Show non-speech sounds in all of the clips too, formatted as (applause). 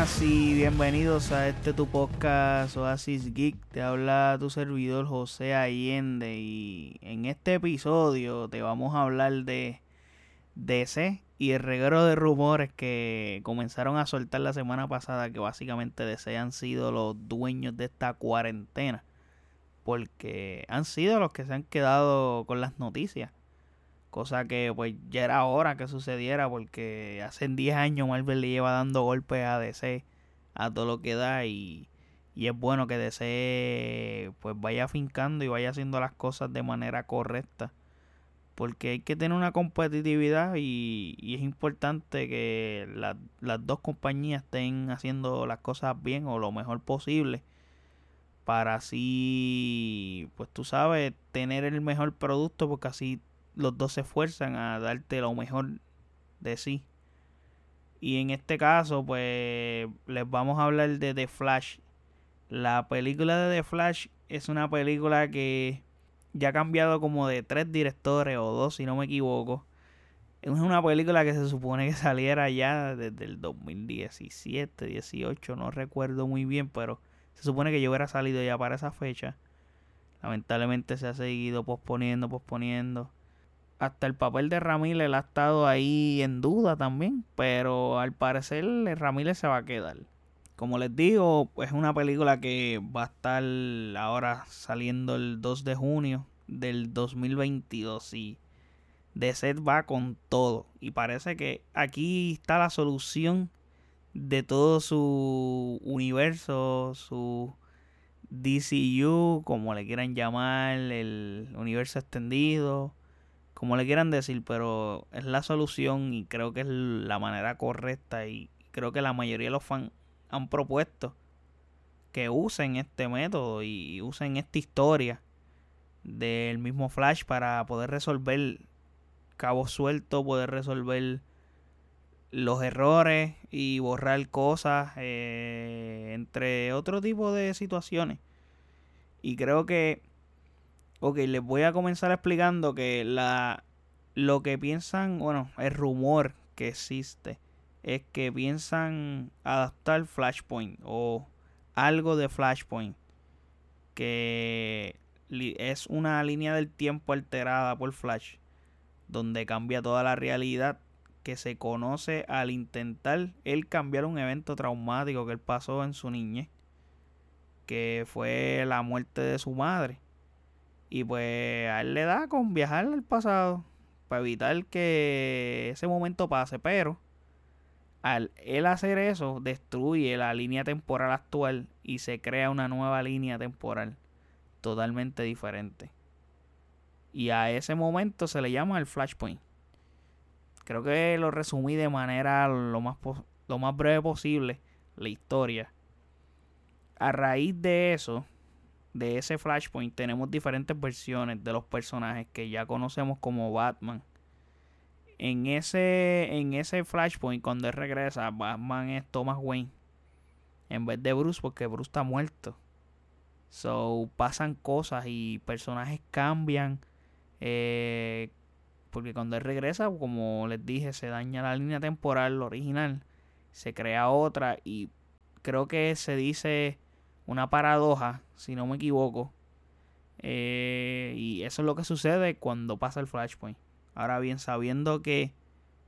buenas y bienvenidos a este tu podcast Oasis Geek. Te habla tu servidor José Allende y en este episodio te vamos a hablar de DC y el reguero de rumores que comenzaron a soltar la semana pasada que básicamente DC han sido los dueños de esta cuarentena porque han sido los que se han quedado con las noticias Cosa que pues ya era hora que sucediera porque hace 10 años Marvel le lleva dando golpes a DC a todo lo que da y, y es bueno que DC pues vaya afincando y vaya haciendo las cosas de manera correcta. Porque hay que tener una competitividad y, y es importante que las dos compañías estén haciendo las cosas bien o lo mejor posible para así, pues tú sabes, tener el mejor producto porque así los dos se esfuerzan a darte lo mejor de sí. Y en este caso, pues les vamos a hablar de The Flash. La película de The Flash es una película que ya ha cambiado como de tres directores o dos, si no me equivoco. Es una película que se supone que (laughs) saliera ya desde el 2017, 18, no recuerdo muy bien, pero se supone que yo hubiera salido ya para esa fecha. Lamentablemente se ha seguido posponiendo, posponiendo hasta el papel de Ramírez ha estado ahí en duda también, pero al parecer Ramírez se va a quedar. Como les digo, es una película que va a estar ahora saliendo el 2 de junio del 2022 y de set va con todo. Y parece que aquí está la solución de todo su universo, su DCU, como le quieran llamar, el universo extendido como le quieran decir, pero es la solución y creo que es la manera correcta y creo que la mayoría de los fans han propuesto que usen este método y usen esta historia del mismo Flash para poder resolver cabos sueltos, poder resolver los errores y borrar cosas, eh, entre otro tipo de situaciones. Y creo que Ok, les voy a comenzar explicando que la lo que piensan, bueno, el rumor que existe es que piensan adaptar Flashpoint o algo de Flashpoint que es una línea del tiempo alterada por Flash donde cambia toda la realidad que se conoce al intentar él cambiar un evento traumático que él pasó en su niñez que fue la muerte de su madre y pues a él le da con viajar al pasado para evitar que ese momento pase. Pero al hacer eso, destruye la línea temporal actual y se crea una nueva línea temporal totalmente diferente. Y a ese momento se le llama el Flashpoint. Creo que lo resumí de manera lo más, lo más breve posible la historia. A raíz de eso, de ese Flashpoint tenemos diferentes versiones de los personajes que ya conocemos como Batman. En ese, en ese Flashpoint, cuando él regresa, Batman es Thomas Wayne. En vez de Bruce, porque Bruce está muerto. So, pasan cosas y personajes cambian. Eh, porque cuando él regresa, como les dije, se daña la línea temporal original. Se crea otra y creo que se dice una paradoja, si no me equivoco. Eh, y eso es lo que sucede cuando pasa el Flashpoint. Ahora bien, sabiendo que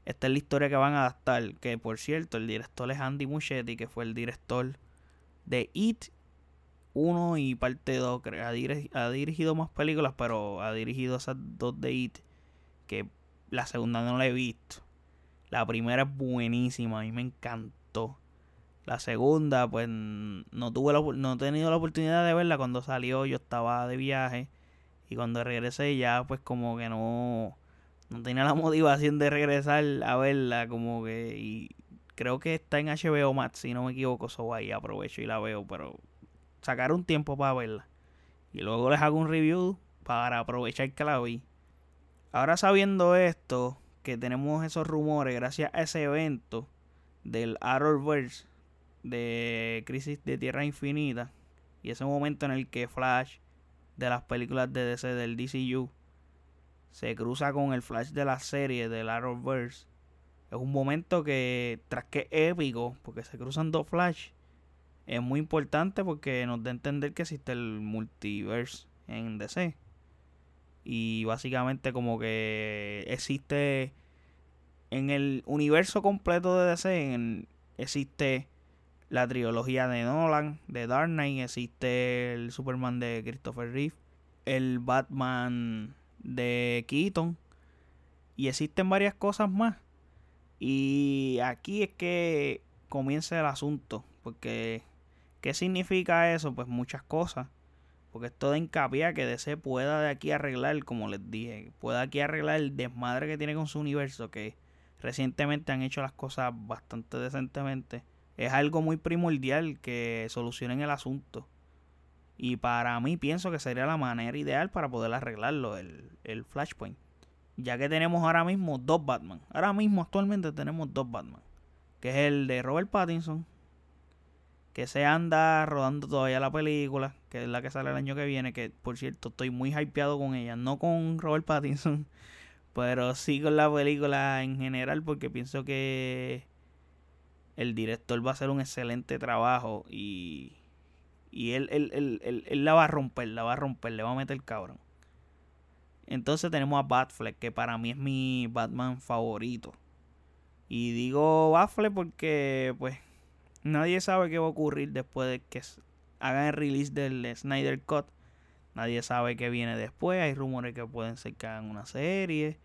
esta es la historia que van a adaptar, que por cierto, el director es Andy Muschietti, que fue el director de It 1 y parte 2. Ha, ha dirigido más películas, pero ha dirigido esas dos de It, que la segunda no la he visto. La primera es buenísima, a mí me encantó. La segunda, pues no tuve no he tenido la oportunidad de verla. Cuando salió, yo estaba de viaje. Y cuando regresé ya pues como que no no tenía la (laughs) motivación de regresar a verla como que y creo que está en HBO Max si no me equivoco, so ahí aprovecho y la veo, pero sacar un tiempo para verla. Y luego les hago un review para aprovechar que la vi. Ahora sabiendo esto, que tenemos esos rumores gracias a ese evento del Arrowverse de Crisis de Tierra Infinita y ese momento en el que Flash de las películas de DC del DCU se cruza con el Flash de la serie del Arrowverse, es un momento que, tras que épico, porque se cruzan dos Flash, es muy importante porque nos da a entender que existe el multiverse en DC. Y básicamente como que existe en el universo completo de DC, existe la trilogía de Nolan, de Dark Knight, existe el Superman de Christopher Reeve, el Batman de Keaton y existen varias cosas más. Y aquí es que comienza el asunto, porque ¿qué significa eso? Pues muchas cosas. Porque esto da hincapié que DC pueda de aquí arreglar, como les dije, pueda aquí arreglar el desmadre que tiene con su universo, que recientemente han hecho las cosas bastante decentemente. Es algo muy primordial que solucionen el asunto. Y para mí pienso que sería la manera ideal para poder arreglarlo, el, el Flashpoint. Ya que tenemos ahora mismo dos Batman. Ahora mismo actualmente tenemos dos Batman. Que es el de Robert Pattinson. Que se anda rodando todavía la película. Que es la que sale el año que viene. Que por cierto estoy muy hypeado con ella. No con Robert Pattinson. (laughs) Pero sí con la película en general. Porque pienso que el director va a hacer un excelente trabajo. Y, y él, él, él, él, la va a romper. La va a romper. Le va a meter cabrón. Entonces tenemos a Batfleck, que para mí es mi Batman favorito. Y digo Batfleck porque, pues, nadie sabe qué va a ocurrir después de que hagan el release del Snyder Cut. Nadie sabe qué viene después. Hay rumores que pueden ser que hagan una serie.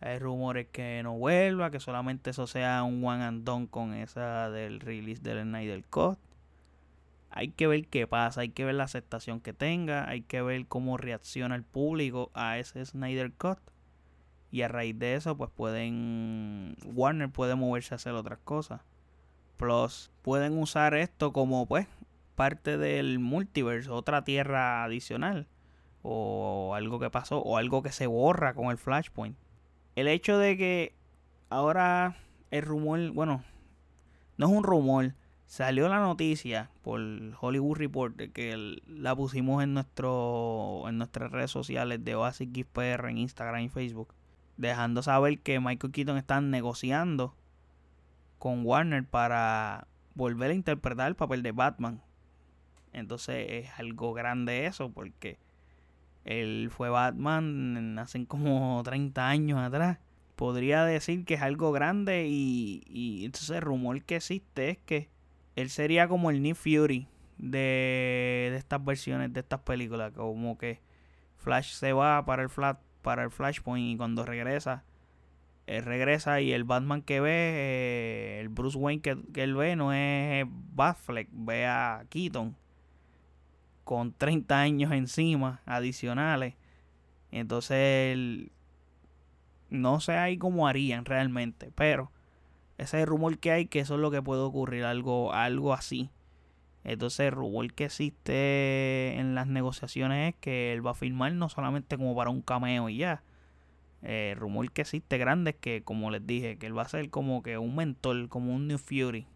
Hay rumores que no vuelva, que solamente eso sea un one and done con esa del release del Snyder Cut hay que ver qué pasa, hay que ver la aceptación que tenga, hay que ver cómo reacciona el público a ese Snyder Cut. Y a raíz de eso, pues pueden. Warner puede moverse a hacer otras cosas. Plus, pueden usar esto como, pues, parte del multiverse, otra tierra adicional. O algo que pasó, o algo que se borra con el Flashpoint. El hecho de que ahora el rumor, bueno, no es un rumor, Salió la noticia por Hollywood Reporter que la pusimos en nuestro en nuestras redes sociales de Oasis PR en Instagram y Facebook, dejando saber que Michael Keaton está negociando con Warner para volver a interpretar el papel de Batman. Entonces es algo grande eso porque él fue Batman hace como 30 años atrás. Podría decir que es algo grande y, y entonces el rumor que existe es que él sería como el Nick Fury de, estas versiones de estas películas. Como que Flash se va para el, flat, para el Flashpoint y cuando regresa, él regresa y el Batman que ve, eh, el Bruce Wayne que, él ve, no es Batfleck, ve a Keaton con 30 años encima adicionales. Entonces, no sé ahí cómo harían realmente, pero ese rumor que hay que eso es lo que puede ocurrir, algo, algo así. Entonces el rumor que existe en las negociaciones es que él va a firmar no solamente como para un cameo y ya. el rumor que existe grande es que, como les dije, que él va a ser como que un mentor, como un New Fury.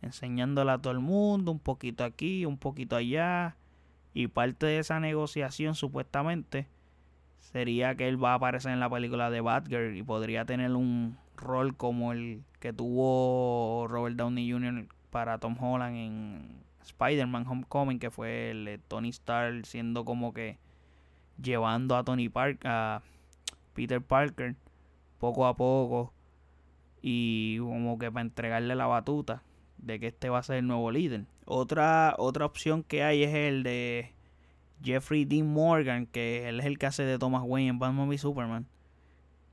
Enseñándole a todo el mundo, un poquito aquí, un poquito allá. Y parte de esa negociación supuestamente sería que él va a aparecer en la película de Batgirl y podría tener un rol como el que tuvo Robert Downey Jr. para Tom Holland en Spider-Man Homecoming, que fue el Tony Stark siendo como que llevando a Tony Park, a Peter Parker poco a poco y como que para entregarle la batuta de que este va a ser el nuevo líder. Otra, otra opción que hay es el de Jeffrey Dean Morgan, que él es el que hace de Thomas Wayne en Batman v Superman.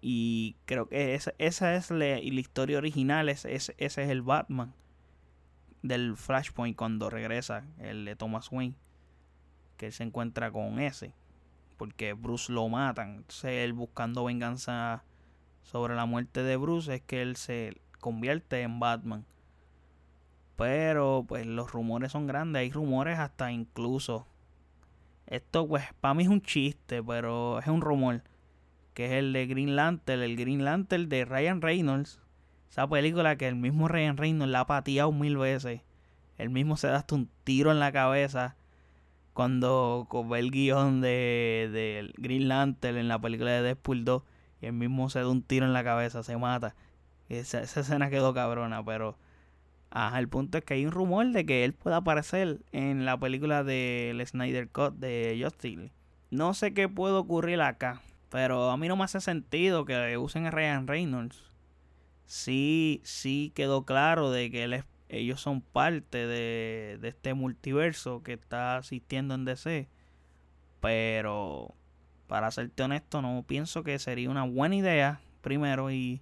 Y creo que esa, esa es la, historia original, ese, es el Batman del Flashpoint cuando regresa, el de Thomas Wayne, que él se encuentra con ese, porque Bruce lo matan. Entonces él buscando venganza sobre la muerte de Bruce es que él se convierte en Batman. Pero pues los rumores son grandes, hay rumores hasta incluso. Esto pues para mí es un chiste, pero es un rumor que es el de Green Lantern, el Green Lantern de Ryan Reynolds. Esa película que el mismo Ryan Reynolds la ha pateado mil veces. Él mismo se da hasta un tiro en la cabeza cuando ve el guion de, de Green Lantern en la película de Deadpool 2 y él mismo se da un tiro en la cabeza, se mata. Esa, esa escena quedó cabrona, pero... Ajá, el punto es que hay un rumor de que él pueda aparecer en la película del Snyder Cut de Justice No sé qué puede ocurrir acá, pero a mí no me hace sentido que usen a Ryan Reynolds. Sí, sí quedó claro de que él ellos son parte de, de este multiverso que está asistiendo en DC. Pero, para serte honesto, no pienso que sería una buena idea, primero, y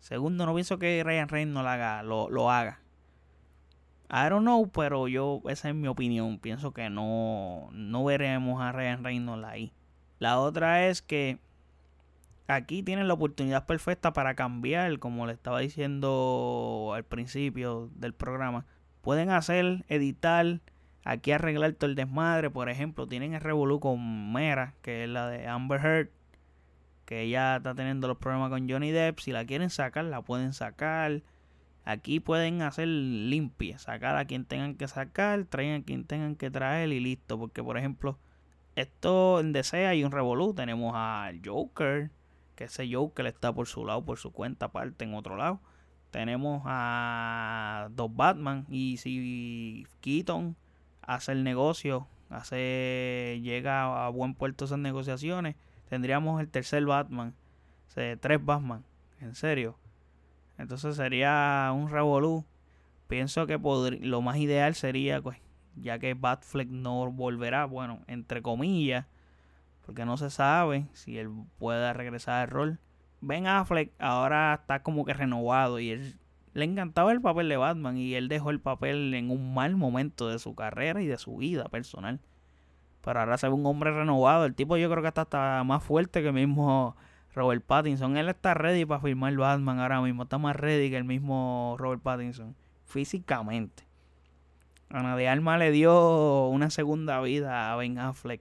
segundo, no pienso que Ryan Reynolds lo haga. Lo haga. I don't know, pero yo, esa es mi opinión. Pienso que no, no veremos a Ryan Reynolds ahí. La otra es que aquí tienen la oportunidad perfecta para cambiar, como le estaba diciendo al principio del programa. Pueden hacer, editar, aquí arreglar todo el desmadre. Por ejemplo, tienen el Revolu con Mera, que es la de Amber Heard, que ella está teniendo los problemas con Johnny Depp. Si la quieren sacar, la pueden sacar Aquí pueden hacer limpia, sacar a quien tengan que sacar, traer a quien tengan que traer y listo. Porque, por ejemplo, esto en DC hay un revolú. Tenemos al Joker, que ese Joker está por su lado, por su cuenta aparte en otro lado. Tenemos a dos Batman. Y si Keaton hace el negocio, hace, llega a buen puerto esas negociaciones, tendríamos el tercer Batman. Tres Batman. En serio entonces sería un revolú. Pienso que lo más ideal sería, pues, ya que Batfleck no volverá, bueno, entre comillas, porque no se sabe si él pueda regresar al rol. Ben Affleck ahora está como que renovado y él le encantaba el papel de Batman y él dejó el papel en un mal momento de su carrera y de su vida personal. Pero ahora se ve un hombre renovado. El tipo yo creo que está, está más fuerte que mismo Robert Pattinson. Él está ready para firmar Batman ahora mismo. Está más ready que el mismo Robert Pattinson. Físicamente. Ana de Alma le dio una segunda vida a Ben Affleck.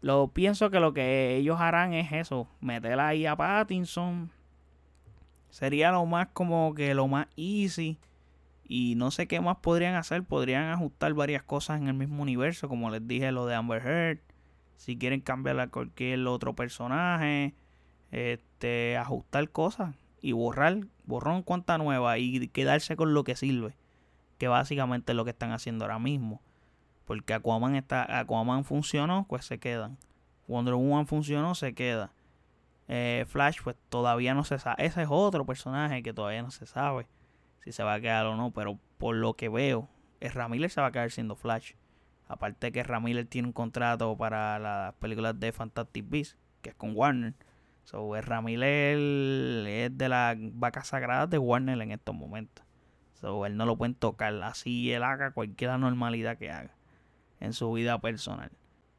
Lo pienso que lo que ellos harán es eso. Meterla ahí a Pattinson. Sería lo más como que lo más easy. Y no sé qué más podrían hacer. Podrían ajustar varias cosas en el mismo universo. Como les dije, lo de Amber Heard. Si quieren cambiar a cualquier otro personaje este, ajustar cosas y borrar, borrón cuenta nueva y quedarse con lo que sirve, que básicamente es lo que están haciendo ahora mismo. Porque Aquaman está, Aquaman funcionó, pues se quedan. Wonder Woman funcionó, se queda. Eh, Flash, pues todavía no se sabe. Ese es otro personaje que todavía no se sabe si se va a quedar o no. Pero por lo que veo, Ramiller se va a quedar siendo Flash. Aparte que Ramiller tiene un contrato para las películas de Fantastic Beasts, que es con Warner. So, Ramírez es de las vacas sagradas de Warner en estos momentos. So, él no lo pueden tocar. Así él haga cualquier normalidad que haga en su vida personal.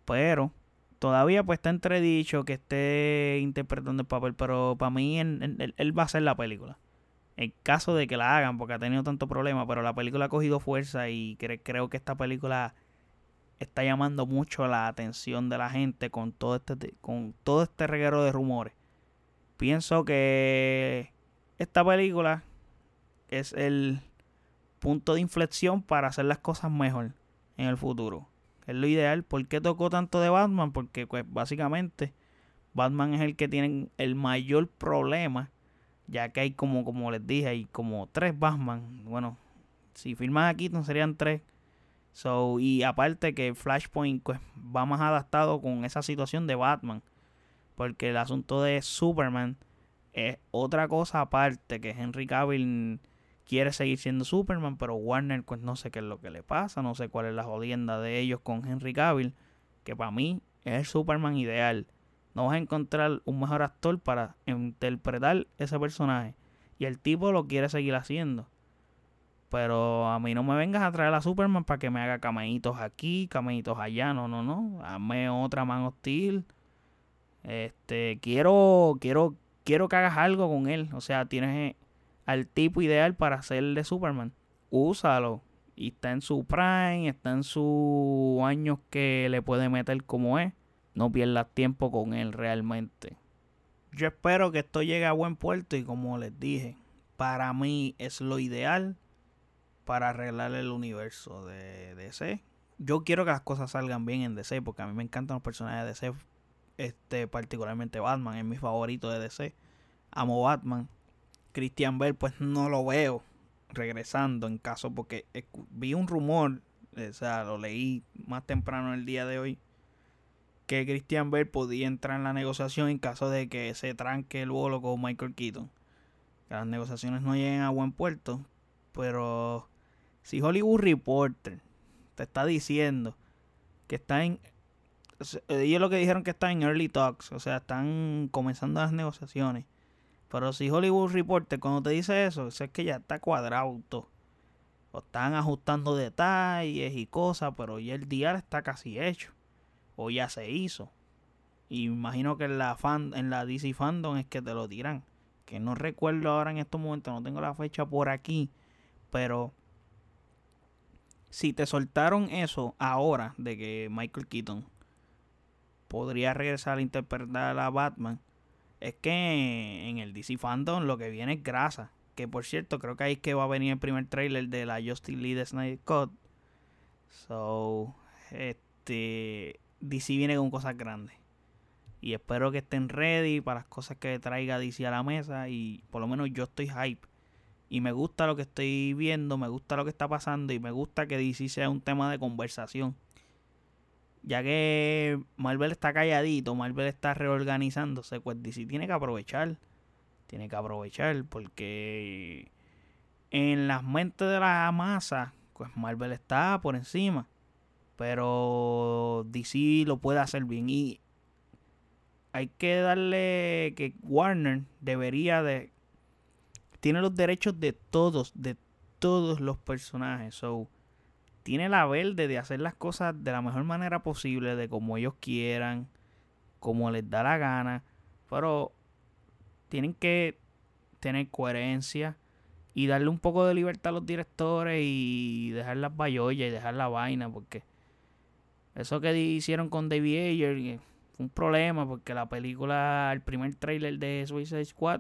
Pero todavía pues está entredicho que esté interpretando el papel. Pero para mí él, él, va a hacer la película. En caso de que la hagan, porque ha tenido tanto problema. Pero la película ha cogido fuerza y creo que esta película está llamando mucho la atención de la gente con todo este con todo este reguero de rumores. Pienso que esta película es el punto de inflexión para hacer las cosas mejor en el futuro. Es lo ideal. ¿Por qué tocó tanto de Batman? Porque pues básicamente Batman es el que tiene el mayor problema, ya que hay como como les dije, hay como tres Batman. Bueno, si firman aquí no serían tres So, y aparte que Flashpoint pues, va más adaptado con esa situación de Batman. Porque el asunto de Superman es otra cosa aparte. Que Henry Cavill quiere seguir siendo Superman. Pero Warner pues no sé qué es lo que le pasa. No sé cuál es la jodienda de ellos con Henry Cavill. Que para mí es el Superman ideal. No vas a encontrar un mejor actor para interpretar ese personaje. Y el tipo lo quiere seguir haciendo. Pero a mí no me vengas a traer a Superman para que me haga cameitos aquí, cameitos allá. No, no, no. Hazme otra man hostil. Este, quiero, quiero, quiero que hagas algo con él. O sea, tienes al tipo ideal para hacer de Superman. Úsalo. Y está en su prime, está en sus años que le puede meter como es. No pierdas tiempo con él realmente. Yo espero que esto llegue a buen puerto y como les dije, para mí es lo ideal para arreglar el universo de DC. Yo quiero que las cosas salgan bien en DC porque a mí me encantan los personajes de DC, este particularmente Batman es mi favorito de DC. Amo Batman. Christian Bell, pues no lo veo regresando en caso, porque vi un rumor, o sea, lo leí más temprano el día de hoy, que Christian Bell podía entrar en la negociación en caso de que se tranque el bolo con Michael Keaton. Que las negociaciones no lleguen a buen puerto, pero si Hollywood Reporter te está diciendo que está en ellos lo que dijeron que está en early talks, o sea, están comenzando las negociaciones. Pero si Hollywood Reporter cuando te dice eso, es que ya está cuadrado. O están ajustando detalles y cosas, pero ya el día está casi hecho. O ya se hizo. Y imagino que en la fan, en la DC Fandom es que te lo dirán. Que no recuerdo ahora en estos momentos, no tengo la fecha por aquí. Pero si te soltaron eso ahora de que Michael Keaton podría regresar a interpretar a Batman, es que en el DC Fandom lo que viene es grasa. Que por cierto, creo que ahí es que va a venir el primer trailer de la Justice League de Snyder Cut. So, este. DC viene con cosas grandes. Y espero que estén ready para las cosas que traiga DC a la mesa. Y por lo menos yo estoy hype. Y me gusta lo que estoy viendo, me gusta lo que está pasando y me gusta que DC sea un tema de conversación ya que Marvel está calladito, Marvel está reorganizándose, pues DC tiene que aprovechar. Tiene que aprovechar porque en las mentes de la masa, pues Marvel está por encima. Pero DC lo puede hacer bien y hay que darle que Warner debería de tiene los derechos de todos, de todos los personajes. So, tiene la verde de hacer las cosas de la mejor manera posible, de como ellos quieran, como les da la gana, pero tienen que tener coherencia y darle un poco de libertad a los directores y dejar las bayollas y dejar la vaina, porque eso que hicieron con David Ayer fue un problema, porque la película, el primer trailer de Suicide Squad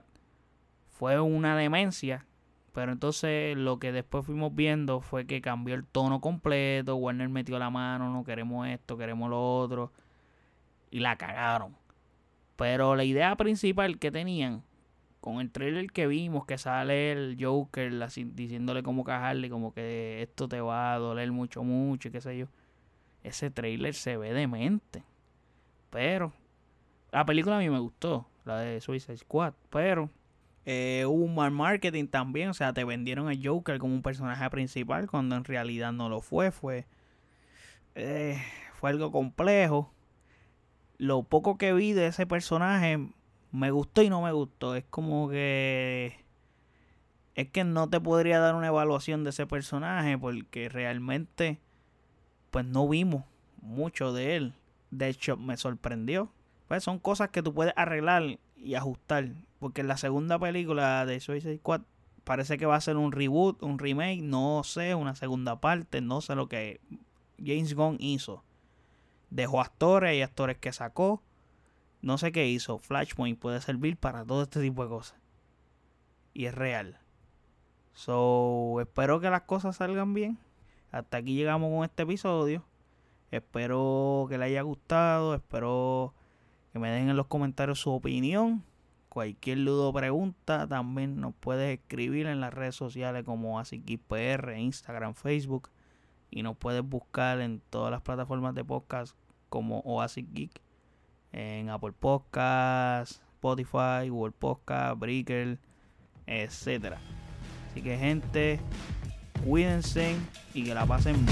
fue una demencia pero entonces lo que después fuimos viendo fue que cambió el tono completo. Warner metió la mano, no queremos esto, queremos lo otro. Y la cagaron. Pero la idea principal que tenían con el trailer que vimos, que sale el Joker diciéndole cómo cajarle, como que esto te va a doler mucho, mucho, y qué sé yo. Ese trailer se ve demente. Pero la película a mí me gustó, la de Suicide Squad. Pero eh, hubo un mal marketing también, o sea, te vendieron a Joker como un personaje principal cuando en realidad no lo fue, fue, eh, fue algo complejo. Lo poco que vi de ese personaje me gustó y no me gustó, es como que es que no te podría dar una evaluación de ese personaje porque realmente pues no vimos mucho de él. De hecho, me sorprendió. Pues son cosas que tú puedes arreglar y ajustar. Porque la segunda película de Suicide Squad parece que va a ser un reboot, un remake, no sé, una segunda parte, no sé lo que James Gunn hizo. Dejó actores y actores que sacó. No sé qué hizo. Flashpoint puede servir para todo este tipo de cosas. Y es real. So, espero que las cosas salgan bien. Hasta aquí llegamos con este episodio. Espero que les haya gustado. Espero que me den en los comentarios su opinión. Cualquier duda o pregunta también nos puedes escribir en las redes sociales como AsiKPR, Instagram, Facebook. Y nos puedes buscar en todas las plataformas de podcast como Oasis Geek. En Apple Podcasts, Spotify, Google Podcast, Breaker, etc. Así que gente, cuídense y que la pasen.